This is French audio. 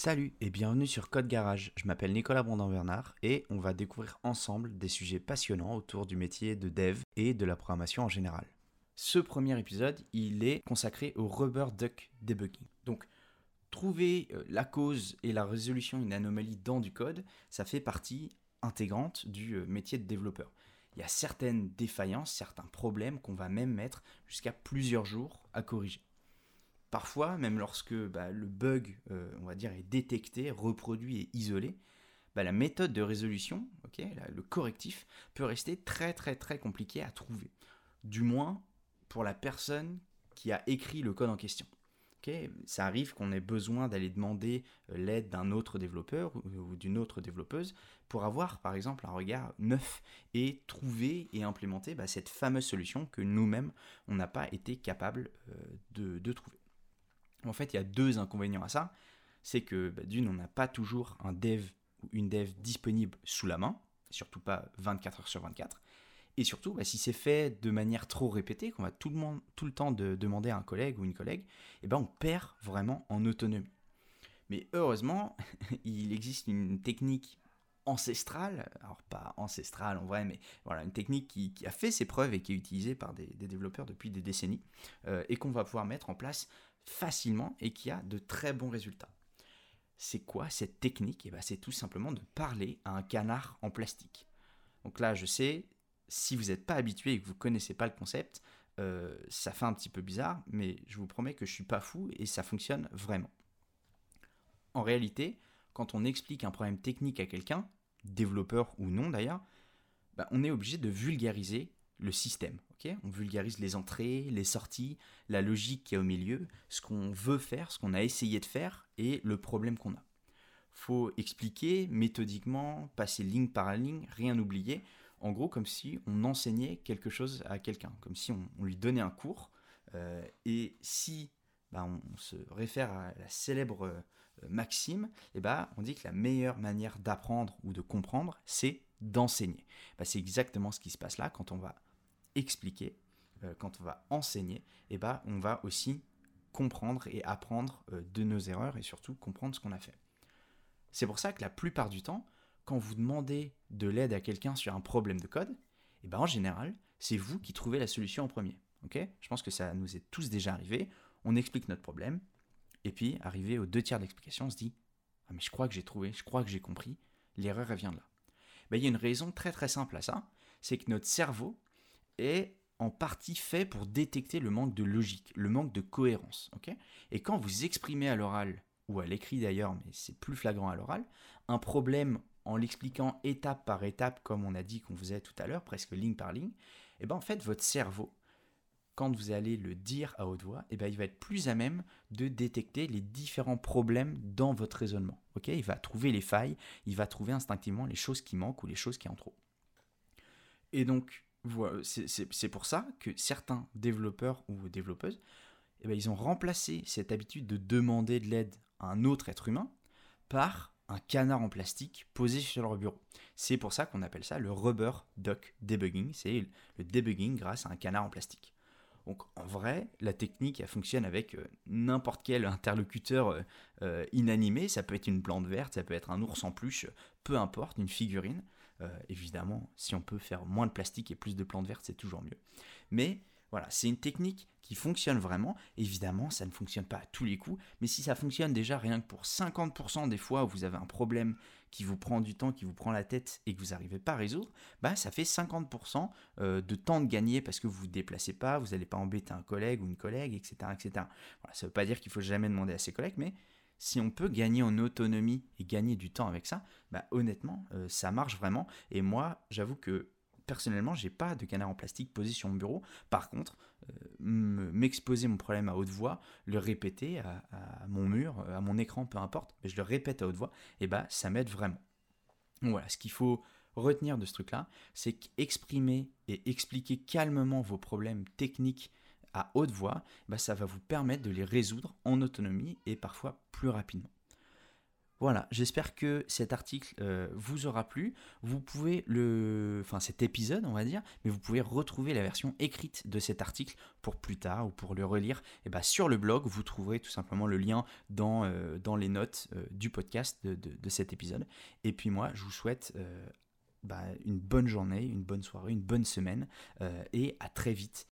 Salut et bienvenue sur Code Garage. Je m'appelle Nicolas Brandon-Bernard et on va découvrir ensemble des sujets passionnants autour du métier de dev et de la programmation en général. Ce premier épisode, il est consacré au Rubber Duck Debugging. Donc, trouver euh, la cause et la résolution d'une anomalie dans du code, ça fait partie intégrante du euh, métier de développeur. Il y a certaines défaillances, certains problèmes qu'on va même mettre jusqu'à plusieurs jours à corriger. Parfois, même lorsque bah, le bug, euh, on va dire, est détecté, reproduit et isolé, bah, la méthode de résolution, le correctif, peut rester très très très compliqué à trouver. Du moins pour la personne qui a écrit le code en question. ça arrive qu'on ait besoin d'aller demander euh, l'aide d'un autre développeur ou d'une autre développeuse pour avoir par exemple un regard neuf et trouver et implémenter bah, cette fameuse solution que nous-mêmes on n'a pas été capable euh, de trouver. En fait, il y a deux inconvénients à ça. C'est que bah, d'une, on n'a pas toujours un dev ou une dev disponible sous la main, surtout pas 24 heures sur 24. Et surtout, bah, si c'est fait de manière trop répétée, qu'on va tout le, temps de demander à un collègue ou une collègue, eh ben on perd vraiment en autonomie. Mais heureusement, il existe une technique ancestrale, alors pas ancestrale en vrai, mais voilà, une technique qui, a fait ses preuves et qui est utilisée par des, développeurs depuis des décennies, euh, et qu'on va pouvoir mettre en place facilement et qui a de très bons résultats. C'est quoi cette technique? Et eh ben, C'est tout simplement de parler à un canard en plastique. Donc là, je sais, si vous n'êtes pas habitué et que vous ne connaissez pas le concept, euh, ça fait un petit peu bizarre, mais je vous promets que je ne suis pas fou et ça fonctionne vraiment. En réalité, quand on explique un problème technique à quelqu'un, développeur ou non d'ailleurs, bah, on est obligé de vulgariser le système. on vulgarise les entrées, les sorties, la logique qui est au milieu, ce qu'on veut faire, ce qu'on a essayé de faire et le problème qu'on a. faut expliquer méthodiquement, passer ligne par ligne, rien oublier. En gros, comme si on enseignait quelque chose à quelqu'un, comme si on, lui donnait un cours. Euh, et si bah, on se réfère à la célèbre euh, maxime, et eh bah, on dit que la meilleure manière d'apprendre ou de comprendre, c'est d'enseigner. Bah, c'est exactement ce qui se passe là quand on va expliquer, euh, quand on va enseigner, eh ben, on va aussi comprendre et apprendre euh, de nos erreurs et surtout comprendre ce qu'on a fait. C'est pour ça que la plupart du temps, quand vous demandez de l'aide à quelqu'un sur un problème de code, eh ben en général, c'est vous qui trouvez la solution en premier. Je pense que ça nous est tous déjà arrivé. On explique notre problème, et puis arrivé aux deux tiers d'explication, on se dit Ah, mais je crois que j'ai trouvé, je crois que j'ai compris, l'erreur, elle vient de là. Ben, il y a une raison très très simple à ça c'est que notre cerveau, est en partie fait pour détecter le manque de logique, le manque de cohérence. et quand vous exprimez à l'oral, ou à l'écrit d'ailleurs, mais c'est plus flagrant à l'oral, un problème en l'expliquant étape par étape, comme on a dit qu'on faisait tout à l'heure, presque ligne par ligne, et eh ben en fait votre cerveau, quand vous allez le dire à haute voix, eh ben il va être plus à même de détecter les différents problèmes dans votre raisonnement. il va trouver les failles, il va trouver instinctivement les choses qui manquent ou les choses qui en trop. Et donc, c'est pour ça que certains développeurs ou développeuses, eh ben, ils ont remplacé cette habitude de demander de l'aide à un autre être humain par un canard en plastique posé sur leur bureau. C'est pour ça qu'on appelle ça le rubber duck debugging, c'est le debugging grâce à un canard en plastique. Donc en vrai, la technique elle fonctionne avec euh, n'importe quel interlocuteur euh, euh, inanimé, ça peut être une plante verte, ça peut être un ours en peluche, peu importe, une figurine. Évidemment, si on peut faire moins de plastique et plus de plantes vertes, c'est toujours mieux. Mais voilà, c'est une technique qui fonctionne vraiment. Évidemment, ça ne fonctionne pas à tous les coups, mais si ça fonctionne déjà rien que pour 50% des fois où vous avez un problème qui vous prend du temps, qui vous prend la tête et que vous n'arrivez pas à résoudre, bah ça fait 50% euh, de temps de gagner parce que vous ne vous déplacez pas, vous n'allez pas embêter un collègue ou une collègue, etc. etc. Voilà, ça ne veut pas dire qu'il faut jamais demander à ses collègues, mais si on peut gagner en autonomie et gagner du temps avec ça, bah, honnêtement, euh, ça marche vraiment. Et moi, j'avoue que personnellement, j'ai pas de canard en plastique posé sur mon bureau. Par contre, euh, m'exposer mon problème à haute voix, le répéter à, mon mur, à mon écran, peu importe, mais je le répète à haute voix, et bah ça m'aide vraiment. voilà, ce qu'il faut retenir de ce truc-là, c'est qu'exprimer et expliquer calmement vos problèmes techniques à haute voix, bah, ça va vous permettre de les résoudre en autonomie et parfois plus rapidement. Voilà, j'espère que cet article euh, vous aura plu. Vous pouvez le, enfin cet épisode, on va dire, mais vous pouvez retrouver la version écrite de cet article pour plus tard ou pour le relire. Et bah sur le blog, vous trouverez tout simplement le lien dans, euh, les notes euh, du podcast de, de, cet épisode. Et puis moi, je vous souhaite bah, une bonne journée, une bonne soirée, une bonne semaine, et à très vite